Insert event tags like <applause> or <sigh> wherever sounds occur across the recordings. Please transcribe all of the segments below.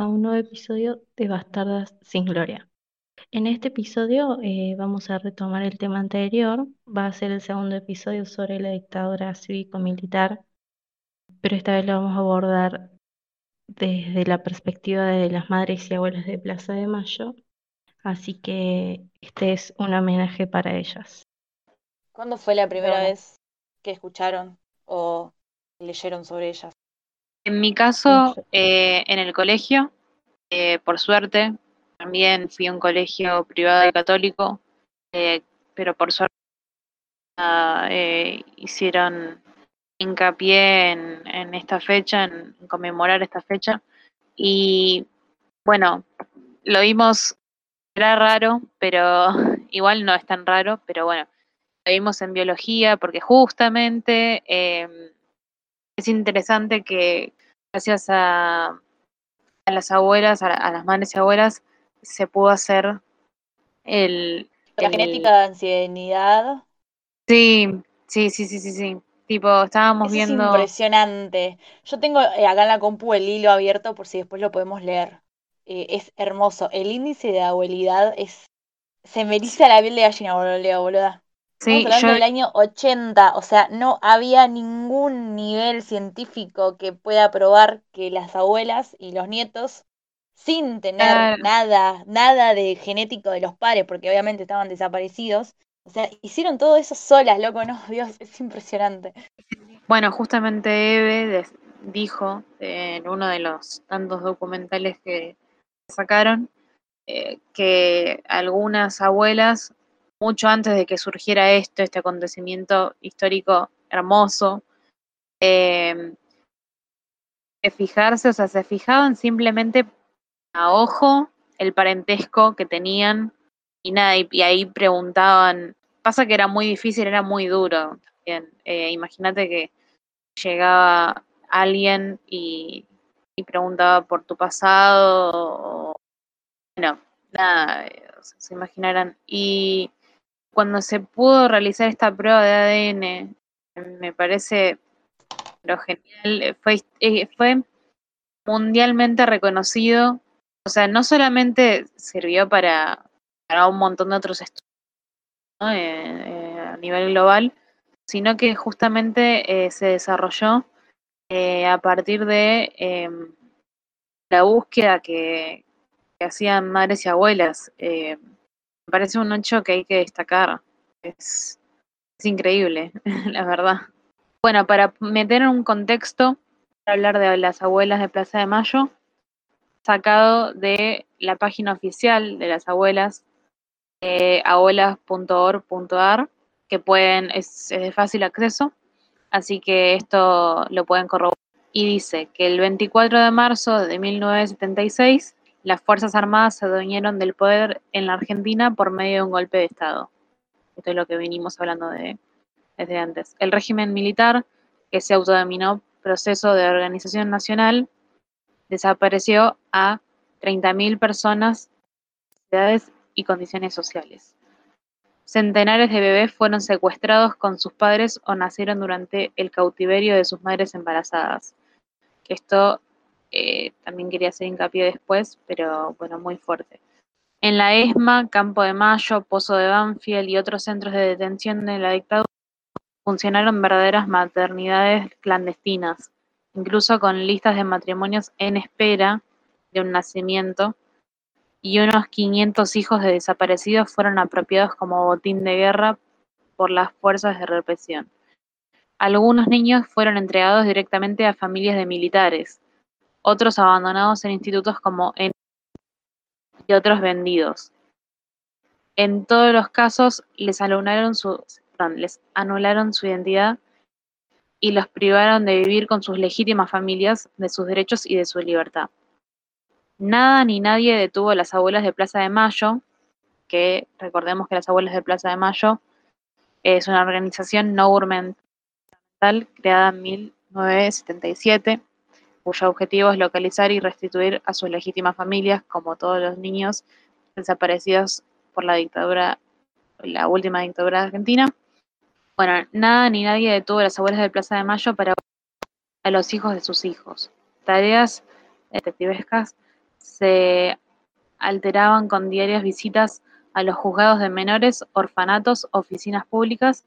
A un nuevo episodio de Bastardas sin Gloria. En este episodio eh, vamos a retomar el tema anterior, va a ser el segundo episodio sobre la dictadura cívico-militar, pero esta vez lo vamos a abordar desde la perspectiva de las madres y abuelas de Plaza de Mayo, así que este es un homenaje para ellas. ¿Cuándo fue la primera Bueno. vez que escucharon o leyeron sobre ellas? En mi caso, eh, en el colegio, eh, por suerte, también fui a un colegio privado y católico, eh, pero por suerte ah, eh, hicieron hincapié en, en esta fecha, en, en conmemorar esta fecha. Y bueno, lo vimos, era raro, pero <laughs> igual no es tan raro, pero bueno, lo vimos en biología porque justamente... em, es interesante que gracias a, a las abuelas, a, la- a las madres y abuelas, se pudo hacer el... La el- genética de ancianidad. Sí, sí, sí, sí, sí, sí. Tipo, estábamos Eso es viendo... impresionante. Yo tengo eh, acá en la compu el hilo abierto por si después lo podemos leer. Eh, es hermoso. El índice de abuelidad es. Se me eriza la piel de gallina, boludo, boluda. Sí, Estamos hablando yo, del año 80, o sea, no había ningún nivel científico que pueda probar que las abuelas y los nietos, sin tener nada, nada de genético de los padres, porque obviamente estaban desaparecidos, o sea, hicieron todo eso solas, loco, no, <laughs> Dios, es impresionante. bueno, justamente Eve dijo en uno de los tantos documentales que sacaron eh, que algunas abuelas, mucho antes de que surgiera esto, este acontecimiento histórico hermoso, de fijarse, o sea, se fijaban simplemente a ojo el parentesco que tenían y nada, y, ahí preguntaban, pasa que era muy difícil, era muy duro. Eh, Imagínate que llegaba alguien y, y preguntaba por tu pasado, o, bueno, nada, eh, se imaginarán. Y cuando se pudo realizar esta prueba de ADN, me parece lo genial, eh, fue, eh, fue mundialmente reconocido. O sea, no solamente sirvió para, para un montón de otros estudios ¿no? Eh, eh, a nivel global, sino que justamente se desarrolló a partir de em, la búsqueda que, que hacían madres y abuelas. Parece un hecho que hay que destacar. Es, es increíble, <laughs> la verdad. Bueno, para meter en un contexto, para hablar de las abuelas de Plaza de Mayo, sacado de la página oficial de las abuelas, eh, abuelas.org.ar, que pueden, es, es de fácil acceso, así que esto lo pueden corroborar. Y dice que el 24 de marzo de 1976, las Fuerzas Armadas se adueñaron del poder en la Argentina por medio de un golpe de Estado. Esto es lo que venimos hablando de, desde antes. El régimen militar, que se autodenominó Proceso de Organización Nacional, desapareció a 30.000 personas de edades y condiciones sociales. Centenares de bebés fueron secuestrados con sus padres o nacieron durante el cautiverio de sus madres embarazadas. Esto eh, también quería hacer hincapié después, pero bueno, muy fuerte. En la ESMA, Campo de Mayo, Pozo de Banfield y otros centros de detención de la dictadura funcionaron verdaderas maternidades clandestinas, incluso con listas de matrimonios en espera de un nacimiento, y unos 500 hijos de desaparecidos fueron apropiados como botín de guerra por las fuerzas de represión. Algunos niños fueron entregados directamente a familias de militares, otros abandonados en institutos como en y otros vendidos. En todos los casos les anularon su, les anularon su identidad y los privaron de vivir con sus legítimas familias, de sus derechos y de su libertad. Nada ni nadie detuvo a las abuelas de Plaza de Mayo, que recordemos que las abuelas de Plaza de Mayo es una organización no gubernamental creada en 1977, cuyo objetivo es localizar y restituir a sus legítimas familias, como todos los niños desaparecidos por la dictadura, la última dictadura Argentina. Bueno, nada ni nadie detuvo a las abuelas de Plaza de Mayo para a los hijos de sus hijos. Tareas detectivescas se alteraban con diarias visitas a los juzgados de menores, orfanatos, oficinas públicas,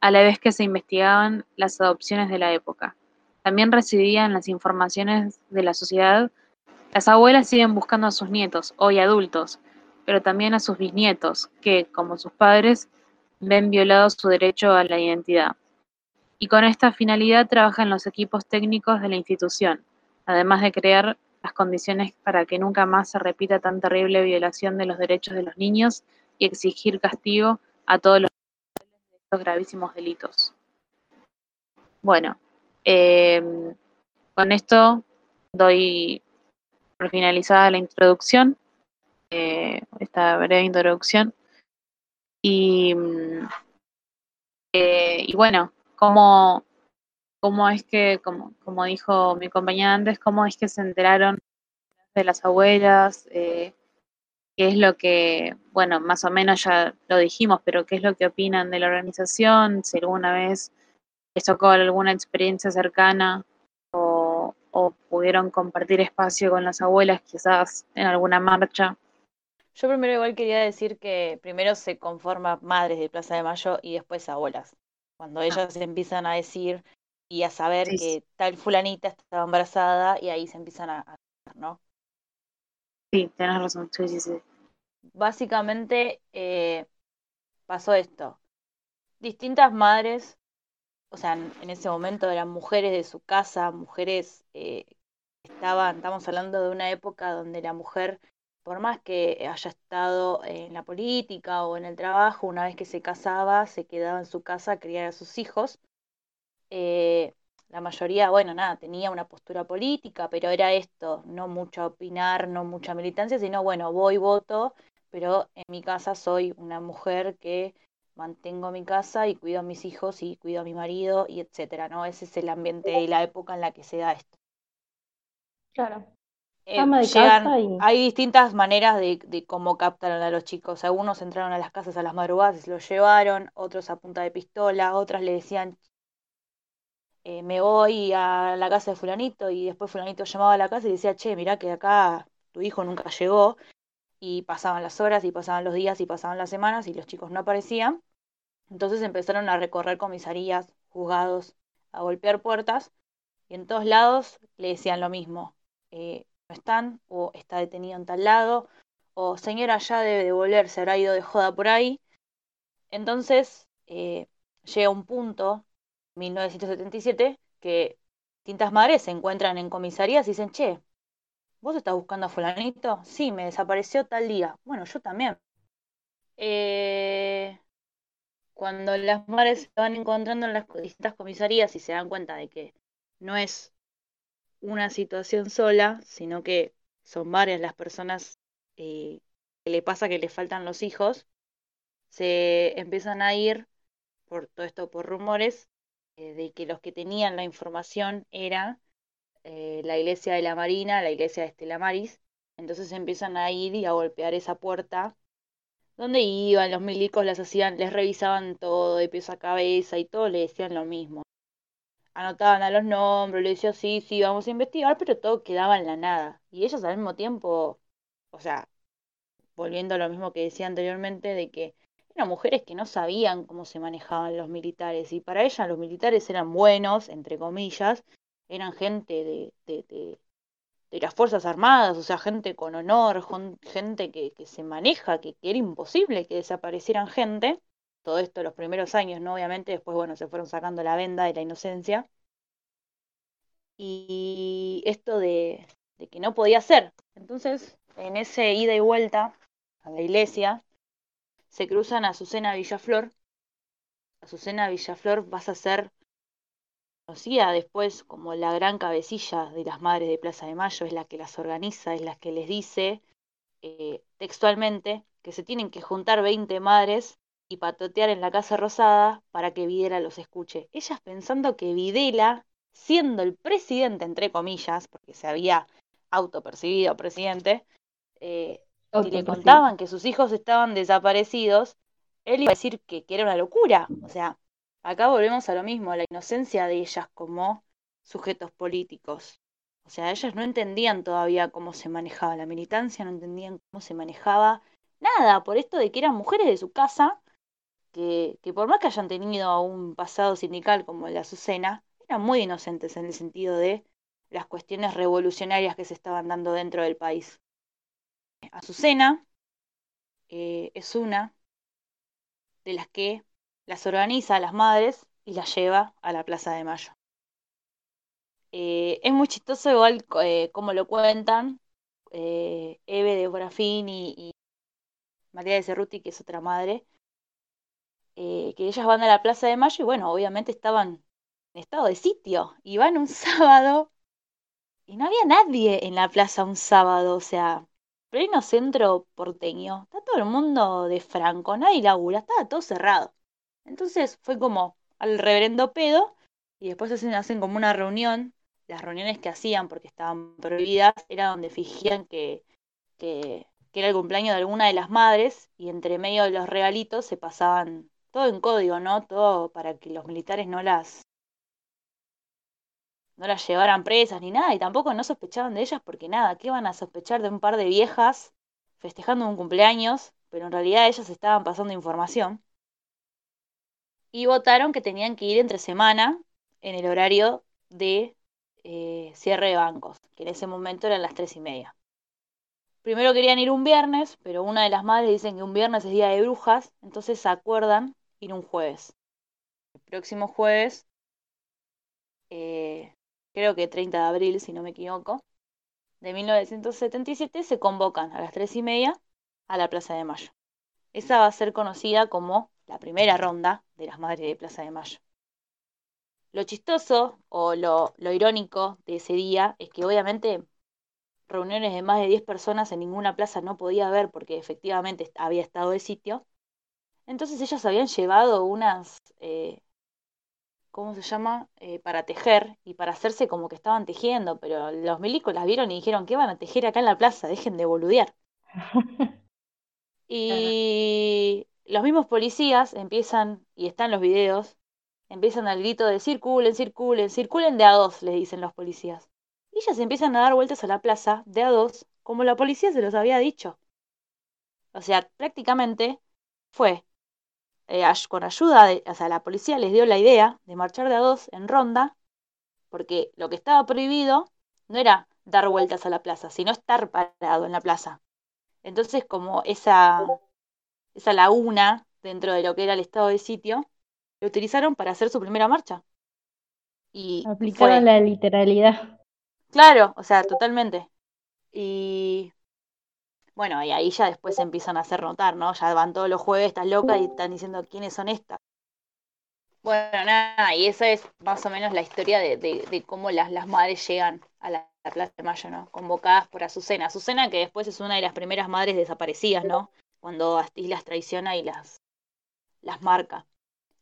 a la vez que se investigaban las adopciones de la época. También recibían las informaciones de la sociedad. Las abuelas siguen buscando a sus nietos, hoy adultos, pero también a sus bisnietos, que, como sus padres, ven violado su derecho a la identidad. Y con esta finalidad trabajan los equipos técnicos de la institución, además de crear las condiciones para que nunca más se repita tan terrible violación de los derechos de los niños y exigir castigo a todos los gravísimos delitos. Bueno, eh, con esto doy por finalizada la introducción eh, esta breve introducción. Y, mm, eh, y bueno, cómo, cómo es que, como, como dijo mi compañera antes, cómo es que se enteraron de las abuelas, eh, qué es lo que, bueno, más o menos ya lo dijimos, pero qué es lo que opinan de la organización, si alguna vez les tocó alguna experiencia cercana o, o pudieron compartir espacio con las abuelas quizás en alguna marcha. Yo primero igual quería decir que primero se conforma madres de Plaza de Mayo y después abuelas. Cuando ah. ellas empiezan a decir y a saber que tal fulanita estaba embarazada y ahí se empiezan a, ¿no? Sí, tenés razón, sí, sí, sí. Básicamente eh, pasó esto. Distintas madres, o sea, en, ese momento eran mujeres de su casa, mujeres eh, estaban, estamos hablando de una época donde la mujer por más que haya estado en la política o en el trabajo, una vez que se casaba, se quedaba en su casa a criar a sus hijos. Eh, la mayoría, bueno, nada, tenía una postura política, pero era esto, no mucho opinar, no mucha militancia, sino, bueno, voy, voto, pero en mi casa soy una mujer que mantengo mi casa y cuido a mis hijos y cuido a mi marido y etcétera, ¿no? Ese es el ambiente y la época en la que se da esto. Claro. Eh, hay distintas maneras de, cómo captaron a los chicos. Algunos entraron a las casas a las madrugadas y se los llevaron, otros a punta de pistola, otras le decían, eh, me voy a la casa de fulanito y después fulanito llamaba a la casa y decía, che, mirá que acá tu hijo nunca llegó. Y pasaban las horas y pasaban los días y pasaban las semanas y los chicos no aparecían. Entonces empezaron a recorrer comisarías, juzgados, a golpear puertas y en todos lados le decían lo mismo. Eh, no están, o está detenido en tal lado, o señora ya debe de volver, se habrá ido de joda por ahí. Entonces eh, llega un punto, 1977, que distintas madres se encuentran en comisarías y dicen, che, ¿vos estás buscando a fulanito? Sí, me desapareció tal día. Bueno, yo también. Eh, cuando las madres se van encontrando en las distintas comisarías y se dan cuenta de que no es una situación sola, sino que son varias las personas eh, que le pasa que le faltan los hijos, se empiezan a ir, por todo esto por rumores, eh, de que los que tenían la información era eh, la iglesia de la Marina, la iglesia de Estela Maris, entonces empiezan a ir y a golpear esa puerta donde iban los milicos, las hacían, les revisaban todo de pies a cabeza y todo le decían lo mismo anotaban a los nombres, le decían, sí, sí, vamos a investigar, pero todo quedaba en la nada. Y ellos al mismo tiempo, o sea, volviendo a lo mismo que decía anteriormente, de que eran mujeres que no sabían cómo se manejaban los militares, y para ellas los militares eran buenos, entre comillas, eran gente de, de, de, de las Fuerzas Armadas, o sea, gente con honor, gente que, que se maneja, que, que era imposible que desaparecieran gente todo esto los primeros años, ¿no? Obviamente, después, bueno, se fueron sacando la venda de la inocencia. Y esto de, que no podía ser. Entonces, en ese ida y vuelta a la iglesia, se cruzan a Azucena Villaflor. Azucena Villaflor vas a ser conocida después como la gran cabecilla de las madres de Plaza de Mayo, es la que las organiza, es la que les dice eh, textualmente que se tienen que juntar 20 madres y patotear en la Casa Rosada para que Videla los escuche. Ellas pensando que Videla, siendo el presidente, entre comillas, porque se había autopercibido presidente, eh, y le contaban que sus hijos estaban desaparecidos, él iba a decir que, que era una locura. O sea, acá volvemos a lo mismo, la inocencia de ellas como sujetos políticos. O sea, ellas no entendían todavía cómo se manejaba la militancia, no entendían cómo se manejaba nada, por esto de que eran mujeres de su casa, que, que por más que hayan tenido un pasado sindical como la Azucena, eran muy inocentes en el sentido de las cuestiones revolucionarias que se estaban dando dentro del país. Azucena eh, es una de las que las organiza a las madres y las lleva a la Plaza de Mayo. Eh, es muy chistoso igual eh, como lo cuentan Eve de Borafín y, María de Cerruti, que es otra madre, que ellas van a la Plaza de Mayo y bueno, obviamente estaban en estado de sitio y van un <laughs> sábado y no había nadie en la plaza un sábado, o sea, pleno centro porteño, está todo el mundo de Franco, nadie labura, estaba todo cerrado. Entonces fue como al reverendo pedo y después hacen, como una reunión. Las reuniones que hacían, porque estaban prohibidas, era donde fingían que, que, que era el cumpleaños de alguna de las madres y entre medio de los regalitos se pasaban todo en código, ¿no? Todo para que los militares no las no las llevaran presas ni nada, y tampoco no sospechaban de ellas porque nada, ¿qué van a sospechar de un par de viejas festejando un cumpleaños? Pero en realidad ellas estaban pasando información. Y votaron que tenían que ir entre semana en el horario de eh, cierre de bancos, que en ese momento eran las tres y media. Primero querían ir un viernes, pero una de las madres dicen que un viernes es día de brujas, entonces se acuerdan ir un jueves. El próximo jueves eh, creo que 30 de abril, si no me equivoco, de 1977, se convocan a las tres y media a la Plaza de Mayo. Esa va a ser conocida como la primera ronda de las Madres de Plaza de Mayo. Lo chistoso o lo, lo irónico de ese día es que obviamente reuniones de más de 10 personas en ninguna plaza no podía haber porque efectivamente había estado de sitio. Entonces ellos habían llevado unas eh, ¿cómo se llama? Eh, para tejer y para hacerse como que estaban tejiendo, pero los milicos las vieron y dijeron, ¿qué van a tejer acá en la plaza? Dejen de boludear. <laughs> y los mismos policías empiezan, y están los videos, empiezan al grito de circulen, circulen, circulen de a dos, les dicen los policías. Y ellas empiezan a dar vueltas a la plaza de a dos, como la policía se los había dicho. O sea, prácticamente fue eh, con ayuda de, o sea, la policía les dio la idea de marchar de a dos en ronda, porque lo que estaba prohibido no era dar vueltas a la plaza, sino estar parado en la plaza. Entonces, como esa, esa laguna dentro de lo que era el estado de sitio, lo utilizaron para hacer su primera marcha. Y Aplicaron la literalidad. Claro, o sea, totalmente. Y bueno, y ahí ya después se empiezan a hacer notar, ¿no? Ya van todos los jueves, estás loca y están diciendo quiénes son estas. Bueno, nada, y esa es más o menos la historia de, de, cómo las, las madres llegan a la, Plaza de Mayo, ¿no? Convocadas por Azucena. Azucena que después es una de las primeras madres desaparecidas, ¿no? Cuando Astiz las traiciona y las, marca.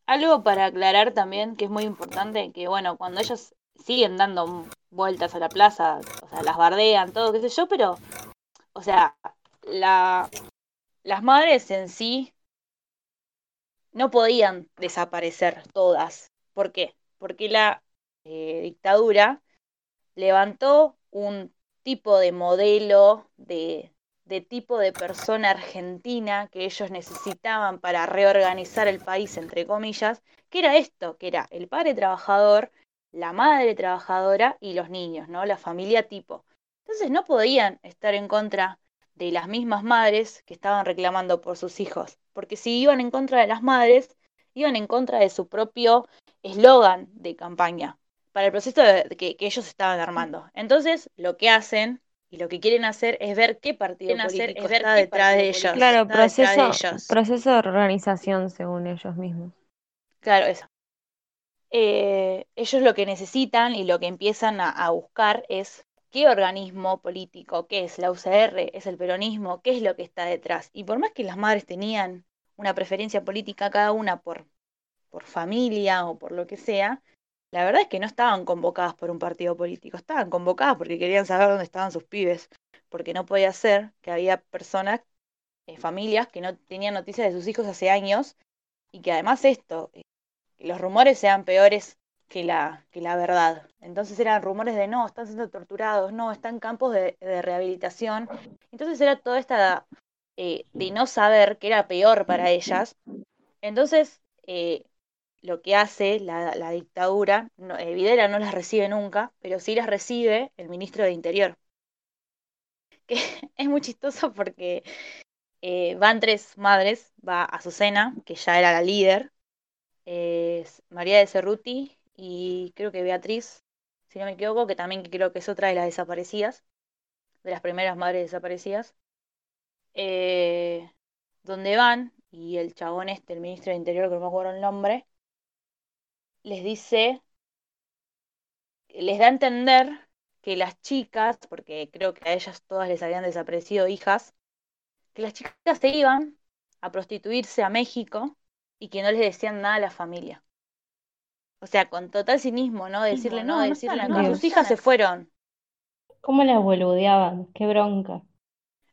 Algo para aclarar también que es muy importante, que bueno, cuando ellos siguen dando vueltas a la plaza, o sea, las bardean, todo, qué sé yo, pero, o sea, la, las madres en sí no podían desaparecer todas. ¿Por qué? Porque la eh, dictadura levantó un tipo de modelo de, de tipo de persona argentina que ellos necesitaban para reorganizar el país, entre comillas, que era esto, que era el padre trabajador, la madre trabajadora y los niños, ¿no? La familia tipo. Entonces no podían estar en contra de las mismas madres que estaban reclamando por sus hijos, porque si iban en contra de las madres, iban en contra de su propio eslogan de campaña para el proceso que, ellos estaban armando. Entonces, lo que hacen y lo que quieren hacer es ver qué partido político está detrás de ellos. Claro, proceso, proceso de organización según ellos mismos. Claro, eso. Eh, ellos lo que necesitan y lo que empiezan a buscar es qué organismo político, qué es la UCR, es el peronismo, qué es lo que está detrás. Y por más que las madres tenían una preferencia política cada una por, por familia o por lo que sea, la verdad es que no estaban convocadas por un partido político, estaban convocadas porque querían saber dónde estaban sus pibes, porque no podía ser que había personas, eh, familias que no tenían noticias de sus hijos hace años y que además esto, eh, que los rumores sean peores que la, que la verdad. Entonces eran rumores de no, están siendo torturados, no, están en campos de, rehabilitación. Entonces era toda esta eh, de no saber que era peor para ellas. Entonces, lo que hace la, la dictadura, no, eh, Videla no las recibe nunca, pero sí las recibe el ministro de Interior. <laughs> Que es muy chistoso porque eh, van tres madres, va Azucena, que ya era la líder, María de Cerruti y creo que Beatriz, si no me equivoco, que también creo que es otra de las desaparecidas, de las primeras madres desaparecidas, eh, donde van, y el chabón este, el ministro de Interior, que no me acuerdo el nombre, les dice, les da a entender que las chicas, porque creo que a ellas todas les habían desaparecido hijas, que las chicas se iban a prostituirse a México y que no les decían nada a la familia. O sea, con total cinismo, ¿no? Decirle, no, no, decirle, no, sus hijas se fueron. ¿Cómo las boludeaban? Qué bronca.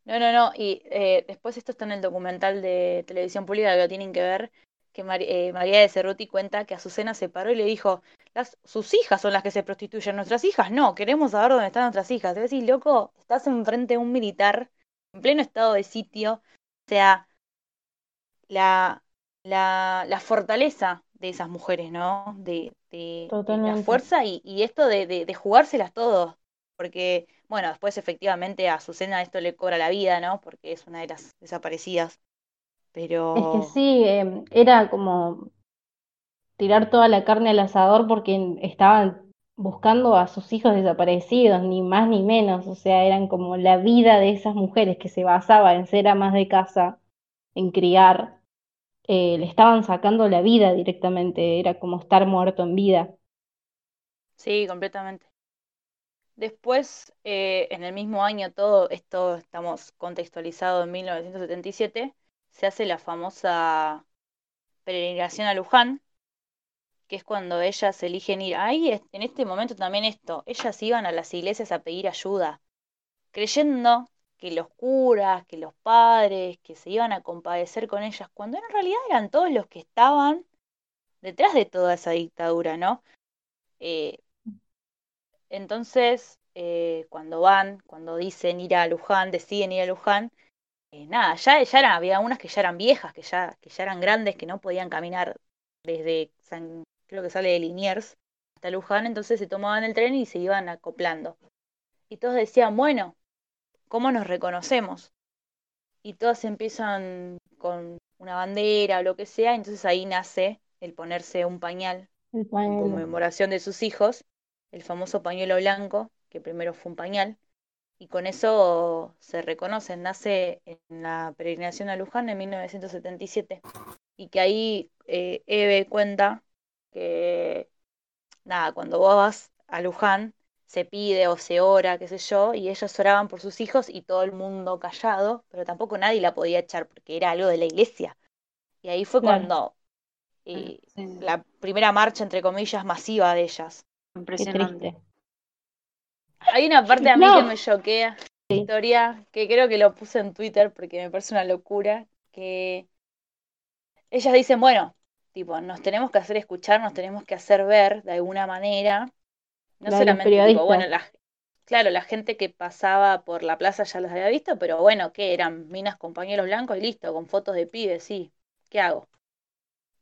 No, no, no. Y eh, después esto está en el documental de televisión pública que lo tienen que ver, que Mar eh, María de Cerruti cuenta que Azucena se paró y le dijo, las, sus hijas son las que se prostituyen, nuestras hijas no, queremos saber dónde están nuestras hijas. Te decís, loco, estás enfrente de un militar en pleno estado de sitio. O sea, la, la, la fortaleza de esas mujeres, ¿no? De, de, de la fuerza y, y esto de, de, jugárselas todos. Porque, bueno, después efectivamente a Azucena esto le cobra la vida, ¿no? Porque es una de las desaparecidas. Pero. Es que sí, eh, era como tirar toda la carne al asador porque estaban buscando a sus hijos desaparecidos, ni más ni menos. O sea, eran como la vida de esas mujeres que se basaba en ser amas de casa, en criar eh, le estaban sacando la vida directamente, era como estar muerto en vida. Sí, completamente. Después, eh, en el mismo año, todo esto estamos contextualizado en 1977, se hace la famosa peregrinación a Luján, que es cuando ellas eligen ir. Ahí, en este momento también esto, ellas iban a las iglesias a pedir ayuda, creyendo que los curas, que los padres, que se iban a compadecer con ellas, cuando en realidad eran todos los que estaban detrás de toda esa dictadura, ¿no? Eh, entonces, eh, cuando van, cuando dicen ir a Luján, deciden ir a Luján, eh, nada, ya, ya eran, había unas que ya eran viejas, que ya, que ya eran grandes, que no podían caminar desde San, creo que sale de Liniers hasta Luján, entonces se tomaban el tren y se iban acoplando. Y todos decían, bueno, ¿Cómo nos reconocemos? Y todas empiezan con una bandera o lo que sea, entonces ahí nace el ponerse un pañal, en conmemoración de sus hijos, el famoso pañuelo blanco, que primero fue un pañal, y con eso se reconocen, nace en la peregrinación a Luján en 1977, y que ahí eh, Eve cuenta que, nada, cuando vos vas a Luján, se pide o se ora, qué sé yo, y ellos oraban por sus hijos y todo el mundo callado, pero tampoco nadie la podía echar porque era algo de la iglesia. Y ahí fue claro. cuando eh, sí. la primera marcha, entre comillas, masiva de ellas. Impresionante. Hay una parte a mí no. que me choquea, sí. historia, que creo que lo puse en Twitter porque me parece una locura, que ellas dicen, bueno, tipo, nos tenemos que hacer escuchar, nos tenemos que hacer ver de alguna manera, no solamente, tipo, bueno, la, claro, la gente que pasaba por la plaza ya las había visto, pero bueno, ¿qué? Eran minas compañeros blancos y listo, con fotos de pibes, sí. ¿Qué hago?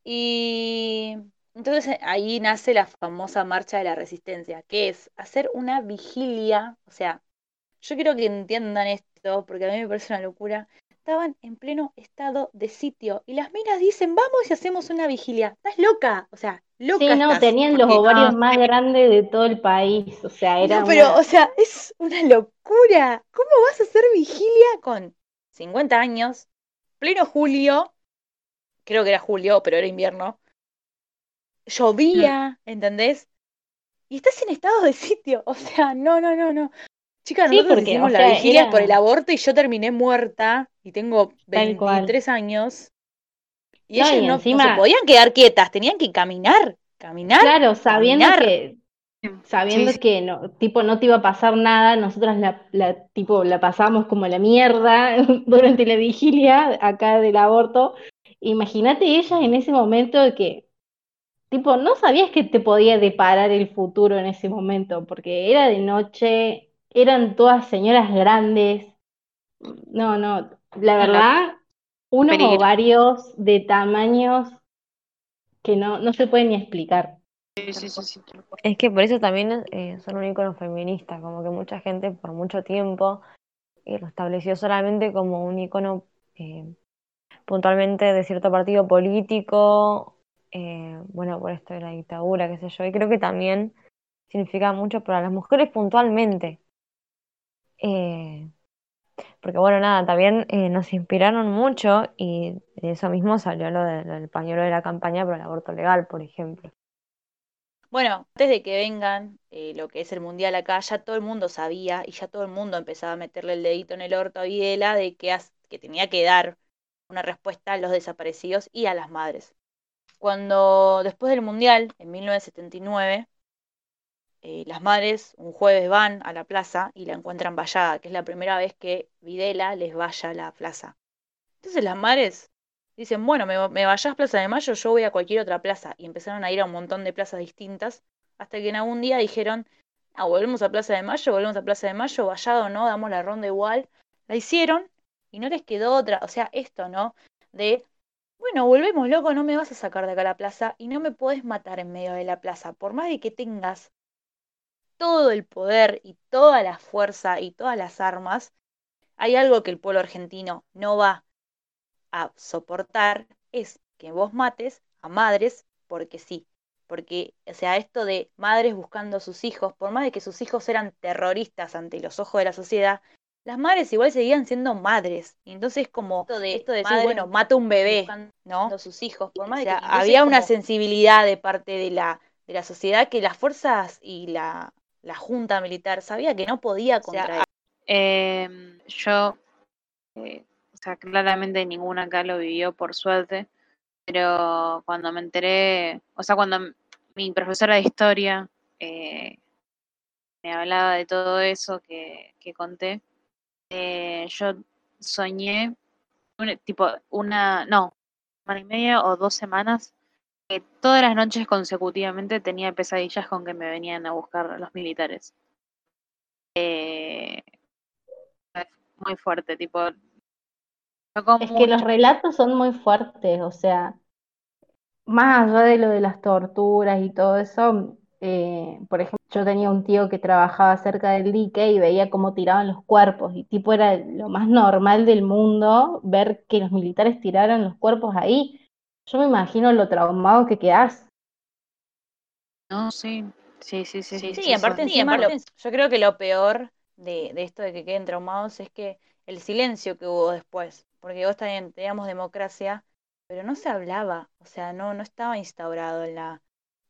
Y entonces ahí nace la famosa marcha de la resistencia, que es hacer una vigilia, o sea, yo quiero que entiendan esto, porque a mí me parece una locura, estaban en pleno estado de sitio y las minas dicen, vamos y hacemos una vigilia. Estás loca, o sea, loca. Sí, no, estás, tenían los ovarios no. más grandes de todo el país, o sea, era. No, pero, una... o sea, es una locura. ¿Cómo vas a hacer vigilia con 50 años, pleno julio? Creo que era julio, pero era invierno. Llovía. ¿entendés? Y estás en estado de <laughs> sitio, o sea, no, no, no, no. Chicas, nosotros porque, hicimos la sea, vigilia era... por el aborto y yo terminé muerta y tengo 23 años. Y no, ellas y no, encima... no, se podían quedar quietas, tenían que caminar, caminar. Claro, sabiendo caminar. que sabiendo sí. que no, tipo no te iba a pasar nada, nosotras la, la tipo la pasamos como la mierda <laughs> durante la vigilia acá del aborto. Imagínate ellas en ese momento de que tipo, no sabías que te podía deparar el futuro en ese momento, porque era de noche, eran todas señoras grandes. No, no, la verdad, unos Peligro. ovarios de tamaños que no, no se pueden ni explicar. Sí, sí, sí. Es que por eso también eh, son un ícono feminista, como que mucha gente por mucho tiempo eh, lo estableció solamente como un ícono eh, puntualmente de cierto partido político, eh, bueno, por esto de la dictadura, qué sé yo, y creo que también significa mucho para las mujeres puntualmente. Eh, porque bueno, nada, también eh, nos inspiraron mucho y de eso mismo salió lo, de- lo del pañuelo de la campaña por el aborto legal, por ejemplo. Bueno, antes de que vengan eh, lo que es el mundial acá, ya todo el mundo sabía y ya todo el mundo empezaba a meterle el dedito en el orto a Videla de que tenía que dar una respuesta a los desaparecidos y a las madres. Cuando después del mundial, en 1979, eh, las madres un jueves van a la plaza y la encuentran vallada, que es la primera vez que Videla les vaya a la plaza. Entonces las madres dicen, bueno, me, me vayas Plaza de Mayo, yo voy a cualquier otra plaza. Y empezaron a ir a un montón de plazas distintas, hasta que en algún día dijeron, ah, volvemos a Plaza de Mayo, volvemos a Plaza de Mayo, vallado o no, damos la ronda igual. La hicieron y no les quedó otra, o sea, esto, ¿no? De, bueno, volvemos, loco, no me vas a sacar de acá la plaza y no me podés matar en medio de la plaza, por más de que tengas todo el poder y toda la fuerza y todas las armas, hay algo que el pueblo argentino no va a soportar, es que vos mates a madres porque sí. Porque, o sea, esto de madres buscando a sus hijos, por más de que sus hijos eran terroristas ante los ojos de la sociedad, las madres igual seguían siendo madres. Y entonces como esto de, esto de decir, madre bueno, mata un bebé, ¿no? a sus hijos, por O más de sea, que había una como- sensibilidad de parte de la, de la sociedad que las fuerzas y la, la junta militar sabía que no podía sea, contra Eh, yo, eh, o sea, claramente ninguna acá lo vivió por suerte, pero cuando me enteré, o sea, cuando mi profesora de historia eh, me hablaba de todo eso que, que conté, eh, yo soñé, un- tipo, una, no, semana y media o dos semanas, que todas las noches consecutivamente tenía pesadillas con que me venían a buscar los militares. Eh, muy fuerte, tipo. tocó Es que los relatos son muy fuertes, o sea, más allá de lo de las torturas y todo eso, eh, por ejemplo, yo tenía un tío que trabajaba cerca del dique y veía cómo tiraban los cuerpos y tipo era lo más normal del mundo ver que los militares tiraron los cuerpos ahí. Yo me imagino lo traumado que quedás. No, sí, sí, sí, sí. Sí, sí, y aparte sí. encima lo- yo creo que lo peor de, de esto de que queden traumados es que el silencio que hubo después, porque vos también teníamos democracia, pero no se hablaba, o sea, no, no estaba instaurado en la,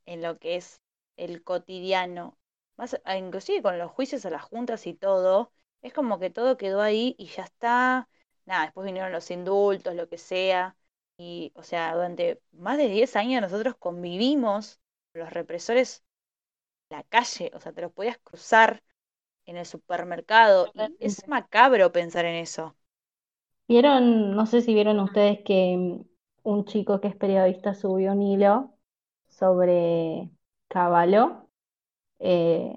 en lo que es el cotidiano. Más, inclusive con los juicios a las juntas y todo, es como que todo quedó ahí y ya está. Nada, después vinieron los indultos, lo que sea. Y, o sea, durante más de 10 años nosotros convivimos con los represores en la calle, o sea, te los podías cruzar en el supermercado. Y es macabro pensar en eso. Vieron, no sé si vieron ustedes que mm, un chico que es periodista subió un hilo sobre Cavallo, eh,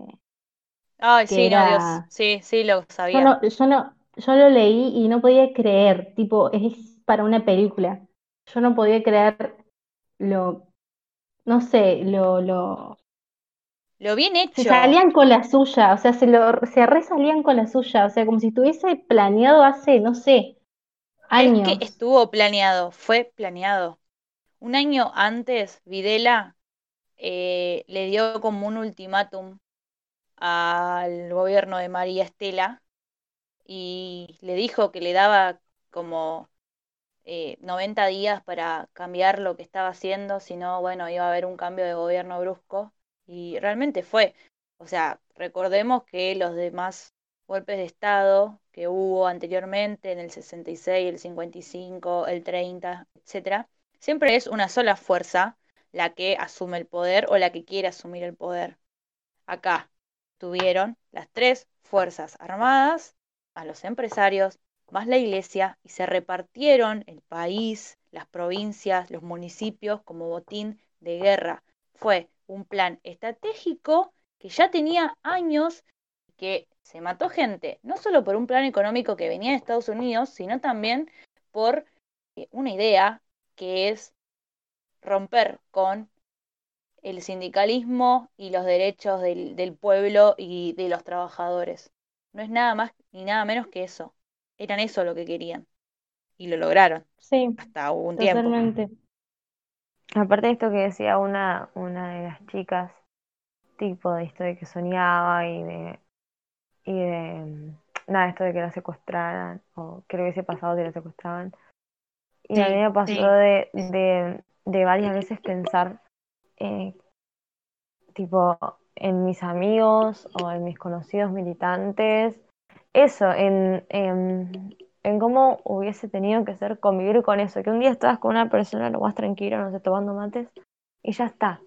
Ay, sí, no, Dios. era, Sí, sí, lo yo sabía. no, yo no, yo lo leí y no podía creer, tipo, es para una película. Yo no podía creer lo, no sé, lo, lo, Lo bien se hecho. salían con la suya, o sea, se lo, se resalían con la suya, o sea, como si estuviese planeado hace, no sé, Es que años. estuvo planeado, fue planeado. Un año antes, Videla eh, le dio como un ultimátum al gobierno de María Estela y le dijo que le daba como eh, 90 días para cambiar lo que estaba haciendo, si no, bueno, iba a haber un cambio de gobierno brusco. Y realmente fue. O sea, recordemos que los demás golpes de Estado que hubo anteriormente en el 66, el 55, el 30, etcétera, siempre es una sola fuerza la que asume el poder o la que quiere asumir el poder. Acá tuvieron las tres fuerzas armadas, a los empresarios, más la iglesia, y se repartieron el país, las provincias, los municipios como botín de guerra. fue un plan estratégico que ya tenía años, que se mató gente, no solo por un plan económico que venía de Estados Unidos, sino también por eh, una idea que es romper con el sindicalismo y los derechos del, del, pueblo y de los trabajadores. No es nada más ni nada menos que eso. Eran eso lo que querían. Y lo lograron. Sí. Hasta un totalmente. tiempo. Aparte de esto que decía una, una de las chicas, tipo de esto de que soñaba y de y de nada, esto de que la secuestraran, o creo que ese pasado que la secuestraban. Y a mí me pasó de, de, de, varias veces pensar, eh, tipo, en mis amigos o en mis conocidos militantes, eso, en, en, en, cómo hubiese tenido que ser convivir con eso, que un día estabas con una persona lo más tranquilo, no sé, tomando mates, y ya está.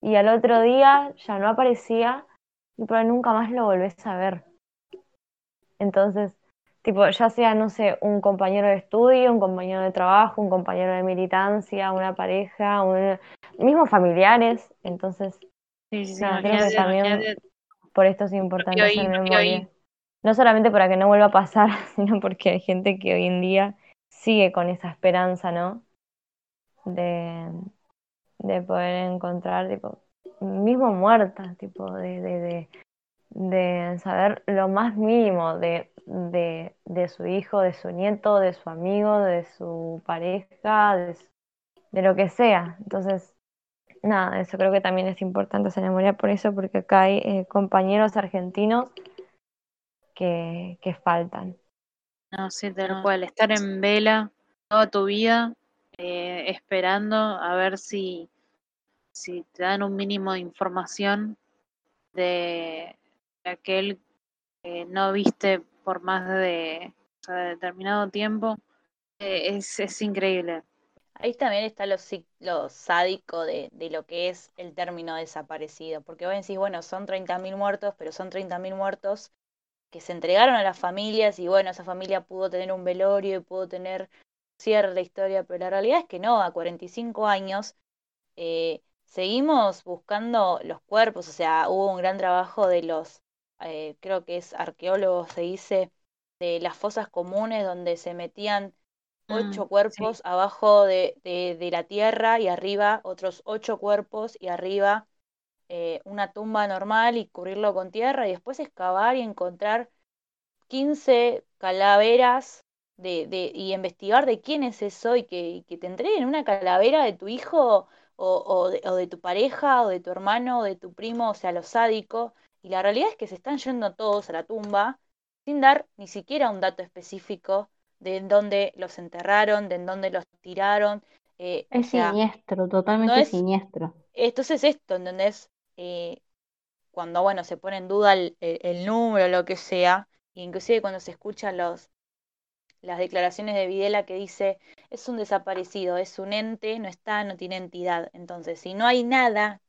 Y al otro día ya no aparecía y por ahí nunca más lo volvés a ver. Entonces, tipo, ya sea, no sé, un compañero de estudio, un compañero de trabajo, un compañero de militancia, una pareja, un... mismos familiares. Entonces, sí, sí, creo que también por esto es importante hacer memoria. No solamente para que no vuelva a pasar, <laughs> sino porque hay gente que hoy en día sigue con esa esperanza, ¿no? De, de poder encontrar, tipo, mismo muerta, tipo, de, de, de, de saber lo más mínimo de, de, de, su hijo, de su nieto, de su amigo, de su pareja, de, de, lo que sea. Entonces, nada, eso creo que también es importante hacer memoria por eso, porque acá hay eh, compañeros argentinos que, que faltan. No, sí, tal cual, estar en vela toda tu vida eh, esperando a ver si si te dan un mínimo de información de, aquel que no viste por más de, determinado tiempo, eh, es, es, increíble. Ahí también está lo, lo sádico de, de, lo que es el término desaparecido, porque vos decís, bueno, son 30.000 muertos, pero son 30.000 muertos que se entregaron a las familias y bueno, esa familia pudo tener un velorio y pudo tener cierre de historia, pero la realidad es que no, a 45 años eh, seguimos buscando los cuerpos, o sea, hubo un gran trabajo de los, eh, creo que es arqueólogos, se dice, de las fosas comunes donde se metían mm, ocho cuerpos abajo de, de, la tierra y arriba otros ocho cuerpos y arriba eh, una tumba normal y cubrirlo con tierra y después excavar y encontrar 15 calaveras de, de, y investigar de quién es eso y que, y que te entreguen una calavera de tu hijo o, de, tu pareja, o de tu hermano, o de tu primo, o sea, lo sádico. Y la realidad es que se están yendo todos a la tumba sin dar ni siquiera un dato específico de en dónde los enterraron, de en dónde los tiraron. Eh, es siniestro, totalmente siniestro. Entonces esto, ¿entendés? Eh, cuando, bueno, se pone en duda el, el, el número, lo que sea, inclusive cuando se escuchan los, las declaraciones de Videla que dice es un desaparecido, es un ente, no está, no tiene entidad. Entonces, si no hay nada,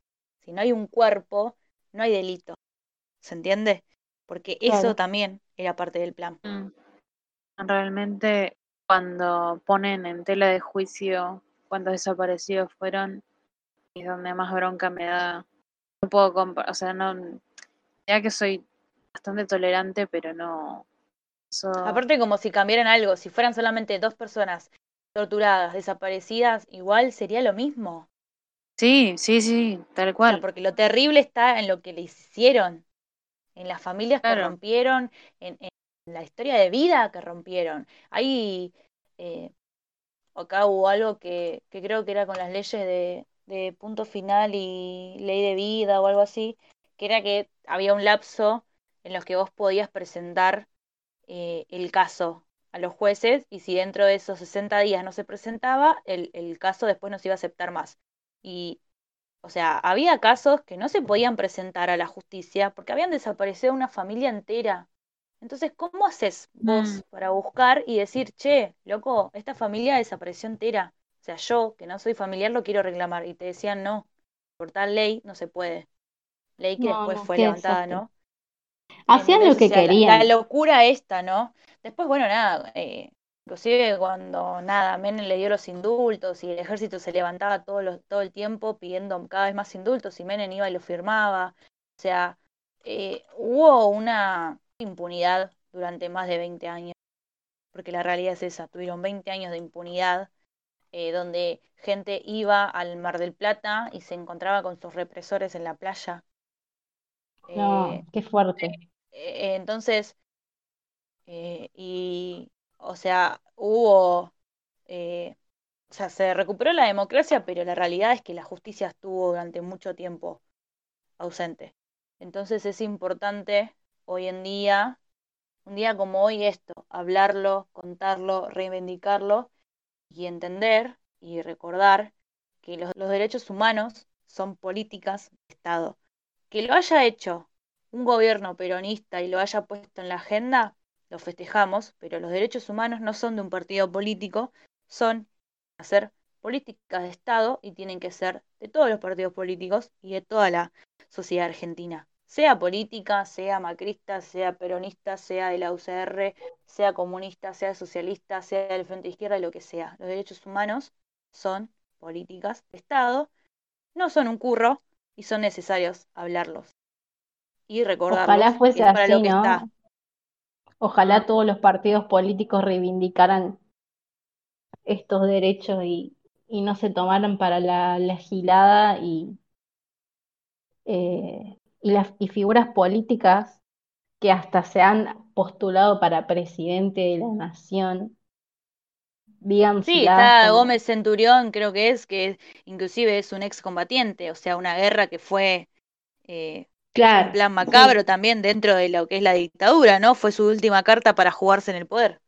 si no hay un cuerpo, no hay delito. ¿Se entiende? Porque eso también era parte del plan. Mm. Realmente, cuando ponen en tela de juicio cuántos desaparecidos fueron, es donde más bronca me da. No puedo o sea, no, ya que soy bastante tolerante, pero no, Aparte como si cambiaran algo, si fueran solamente dos personas torturadas, desaparecidas, igual sería lo mismo. Sí, sí, sí, tal cual. porque lo terrible está en lo que le hicieron, en las familias que rompieron, en, la historia de vida que rompieron. Ahí, eh, acá hubo algo que, que, creo que era con las leyes de, de punto final y ley de vida o algo así, que era que había un lapso en los que vos podías presentar eh, el caso a los jueces y si dentro de esos 60 días no se presentaba, el, el caso después no se iba a aceptar más. Y, o sea, había casos que no se podían presentar a la justicia porque habían desaparecido una familia entera. Entonces, ¿cómo haces vos mm. para buscar y decir, che, loco, esta familia desapareció entera? O sea, yo, que no soy familiar, lo quiero reclamar. Y te decían, no, por tal ley no se puede. Ley que después fue levantada, ¿no? Hacían lo que querían. La, locura esta, ¿no? Después, bueno, nada, eh, Inclusive cuando nada, Menem le dio los indultos y el ejército se levantaba todo, todo el tiempo pidiendo cada vez más indultos y Menem iba y lo firmaba. O sea, eh, hubo una impunidad durante más de 20 años, porque la realidad es esa, tuvieron 20 años de impunidad eh, donde gente iba al Mar del Plata y se encontraba con sus represores en la playa. No, Eh, qué fuerte. eh, entonces, y, o sea, hubo, eh, o sea, se recuperó la democracia, pero la realidad es que la justicia estuvo durante mucho tiempo ausente. Entonces es importante hoy en día, un día como hoy, esto, hablarlo, contarlo, reivindicarlo y entender y recordar que los, los derechos humanos son políticas de Estado. Que lo haya hecho un gobierno peronista y lo haya puesto en la agenda, lo festejamos, pero los derechos humanos no son de un partido político, son hacer políticas de Estado y tienen que ser de todos los partidos políticos y de toda la sociedad argentina. Sea política, sea macrista, sea peronista, sea de la UCR, sea comunista, sea socialista, sea del Frente Izquierda, lo que sea. Los derechos humanos son políticas de Estado, no son un curro y son necesarios hablarlos y recordarlos. Ojalá que fuese es para lo que ¿no? está. Ojalá todos los partidos políticos reivindicaran estos derechos y, y no se tomaran para la, la gilada y, eh, y, las, y figuras políticas que hasta se han postulado para presidente de la nación. Digan Sí, está como Gómez Centurión, creo que es, que inclusive es un excombatiente, o sea, una guerra que fue eh, un claro, plan sí, macabro también dentro de lo que es la dictadura, ¿no? Fue su última carta para jugarse en el poder.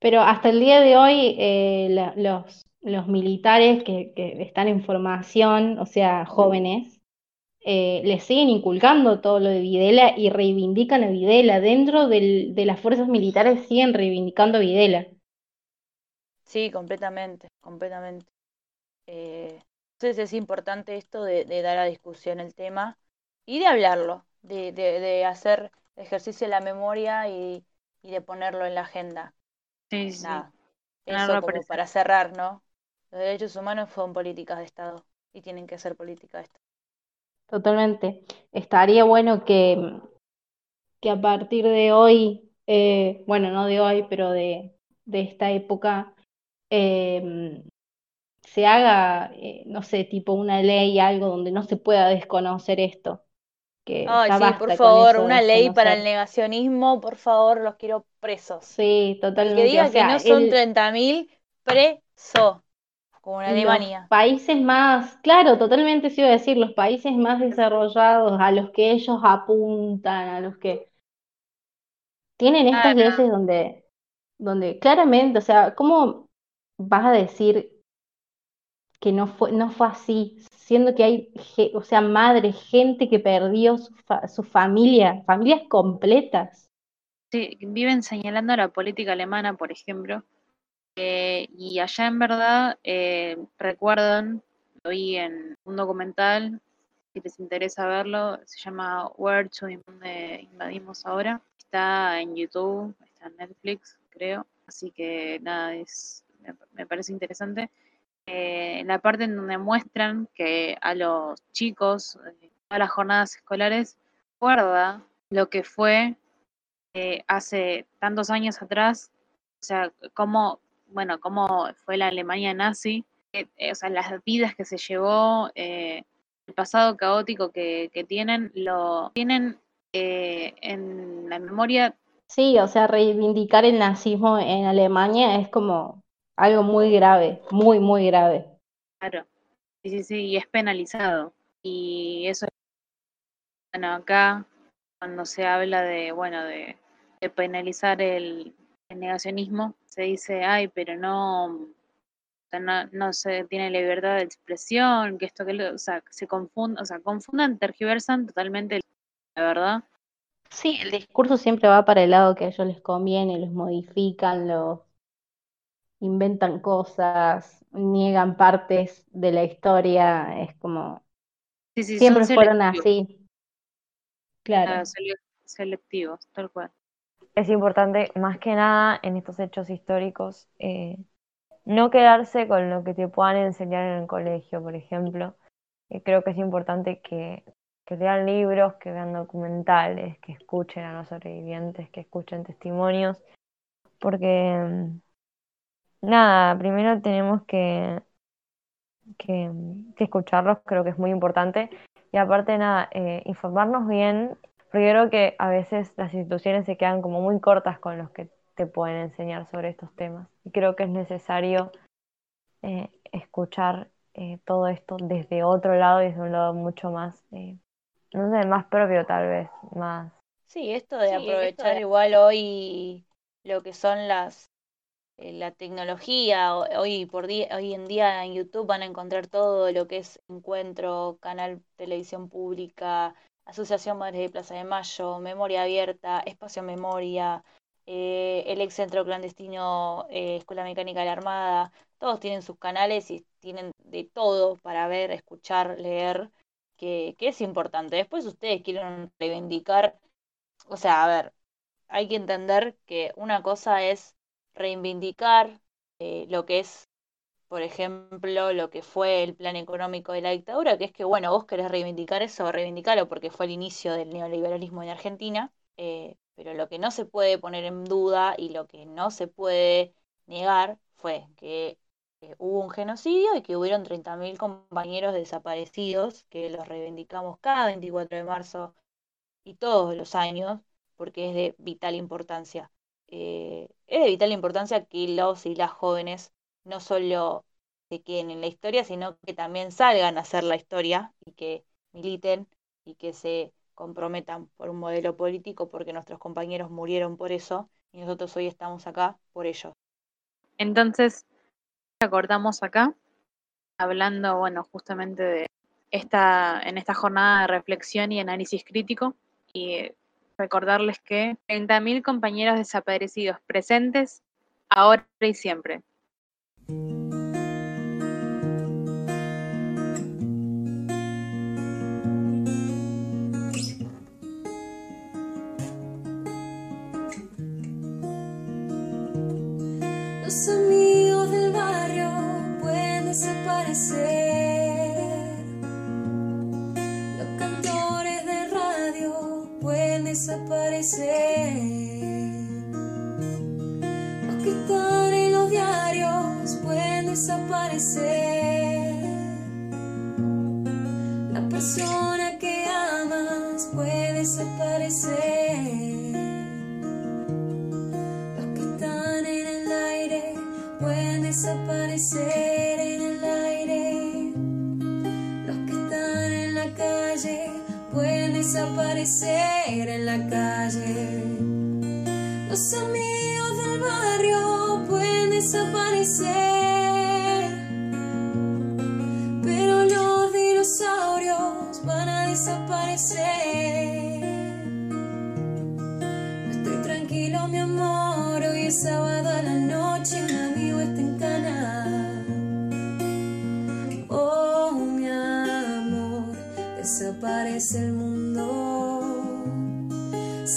pero hasta el día de hoy eh, la- los, los militares que, que están en formación, o sea, jóvenes, eh, les siguen inculcando todo lo de Videla y reivindican a Videla. Dentro del- de las fuerzas militares siguen reivindicando a Videla. Sí, completamente, completamente. Eh, entonces es importante esto de, de dar a discusión el tema y de hablarlo, de, de, de hacer ejercicio de la memoria y, y de ponerlo en la agenda. Sí, sí, sí. Nada, eso como para cerrar, ¿no? Los derechos humanos son políticas de Estado y tienen que ser políticas de Estado. Totalmente. Estaría bueno que, que a partir de hoy, eh, bueno, no de hoy, pero de, de esta época, eh, se haga, eh, no sé, tipo una ley, algo donde no se pueda desconocer esto, que Ay, sí, por favor, una ley para el negacionismo, por favor, los quiero presos. Sí, El que totalmente. O diga que no son el, 30.000, preso, como en los Alemania. países más, claro, totalmente se iba a decir, los países más desarrollados a los que ellos apuntan, a los que tienen estas Claro, leyes donde, donde claramente, o sea, ¿cómo vas a decir que no fue, no fue así? Siendo que hay, o sea, madres, gente que perdió su, fa- su familia, familias completas. sí, viven señalando la política alemana, por ejemplo, eh, y allá en verdad eh, recuerdan, lo vi en un documental, si les interesa verlo, se llama Where to Inv- Invadimos Ahora, está en YouTube, está en Netflix, creo, así que nada, es, me parece interesante. Eh, la parte en donde muestran que a los chicos, eh, todas las jornadas escolares, recuerda lo que fue eh, hace tantos años atrás, o sea, cómo, bueno, cómo fue la Alemania nazi, eh, o sea, las vidas que se llevó, el pasado caótico que, que tienen, lo tienen en la memoria, Sí, o sea, reivindicar el nazismo en Alemania es como algo muy grave, muy, muy grave. claro, sí, sí, sí, y es penalizado. Y eso, bueno, acá, cuando se habla de, bueno, de, de penalizar el, el negacionismo, se dice, ay, pero no, no, no se tiene libertad de expresión, que esto que lo, o sea, se confunden, o sea, confundan, tergiversan totalmente la verdad. Sí, el discurso siempre va para el lado que a ellos les conviene, los modifican, los inventan cosas, niegan partes de la historia, es como, Sí, sí, siempre fueron así, claro, sele- selectivos, tal cual. es importante, más que nada en estos hechos históricos, eh, no quedarse con lo que te puedan enseñar en el colegio, por ejemplo. Eh, creo que es importante que, que lean libros, que vean documentales, que escuchen a los sobrevivientes, que escuchen testimonios, porque mm, nada, primero tenemos que, que, que escucharlos, creo que es muy importante, y aparte nada, eh, informarnos bien, porque creo que a veces las instituciones se quedan como muy cortas con los que te pueden enseñar sobre estos temas, y creo que es necesario eh, escuchar eh, todo esto desde otro lado y desde un lado mucho más, eh, no sé, más propio tal vez, más... Sí, esto de Sí, esto aprovechar de- igual hoy lo que son las la tecnología, ho- hoy por hoy en día en YouTube van a encontrar todo lo que es Encuentro, Canal Televisión Pública, Asociación Madres de Plaza de Mayo, Memoria Abierta, Espacio Memoria, eh, el ex centro clandestino eh, Escuela Mecánica de la Armada, todos tienen sus canales y tienen de todo para ver, escuchar, leer, que, que es importante. Después ustedes quieren reivindicar, o sea, a ver, hay que entender que una cosa es reivindicar eh, lo que es, por ejemplo, lo que fue el plan económico de la dictadura, que es que, bueno, vos querés reivindicar eso, reivindicarlo porque fue el inicio del neoliberalismo en Argentina, eh, pero lo que no se puede poner en duda y lo que no se puede negar fue que eh, hubo un genocidio y que hubieron 30.000 compañeros desaparecidos, que los reivindicamos cada 24 de marzo y todos los años, porque es de vital importancia. Es de vital importancia que los y las jóvenes no solo se queden en la historia, sino que también salgan a hacer la historia y que militen y que se comprometan por un modelo político, porque nuestros compañeros murieron por eso y nosotros hoy estamos acá por ellos. Entonces, acordamos acá, hablando, bueno, justamente de esta, en esta jornada de reflexión y análisis crítico, y recordarles que 30.000 compañeros desaparecidos presentes, ahora y siempre. Los amigos del barrio pueden desaparecer.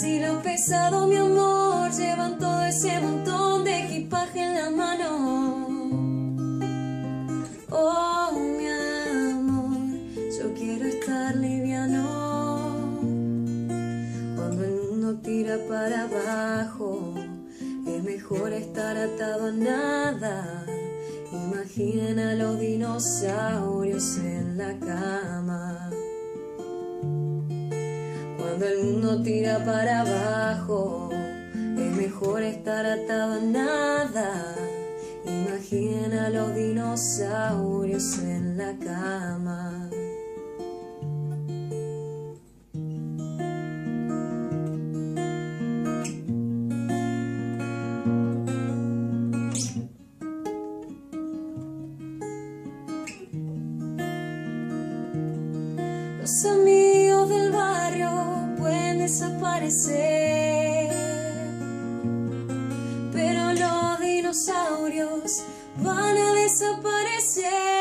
Si lo pesado, mi amor, llevan todo ese montón de equipaje en la mano. Oh, mi amor, yo quiero estar liviano. Cuando el mundo tira para abajo, es mejor estar atado a nada. Imaginen a los dinosaurios en la cama. Cuando el mundo tira para abajo, es mejor estar atado a nada. Imaginen a los dinosaurios en la cama. Pero los dinosaurios van a desaparecer.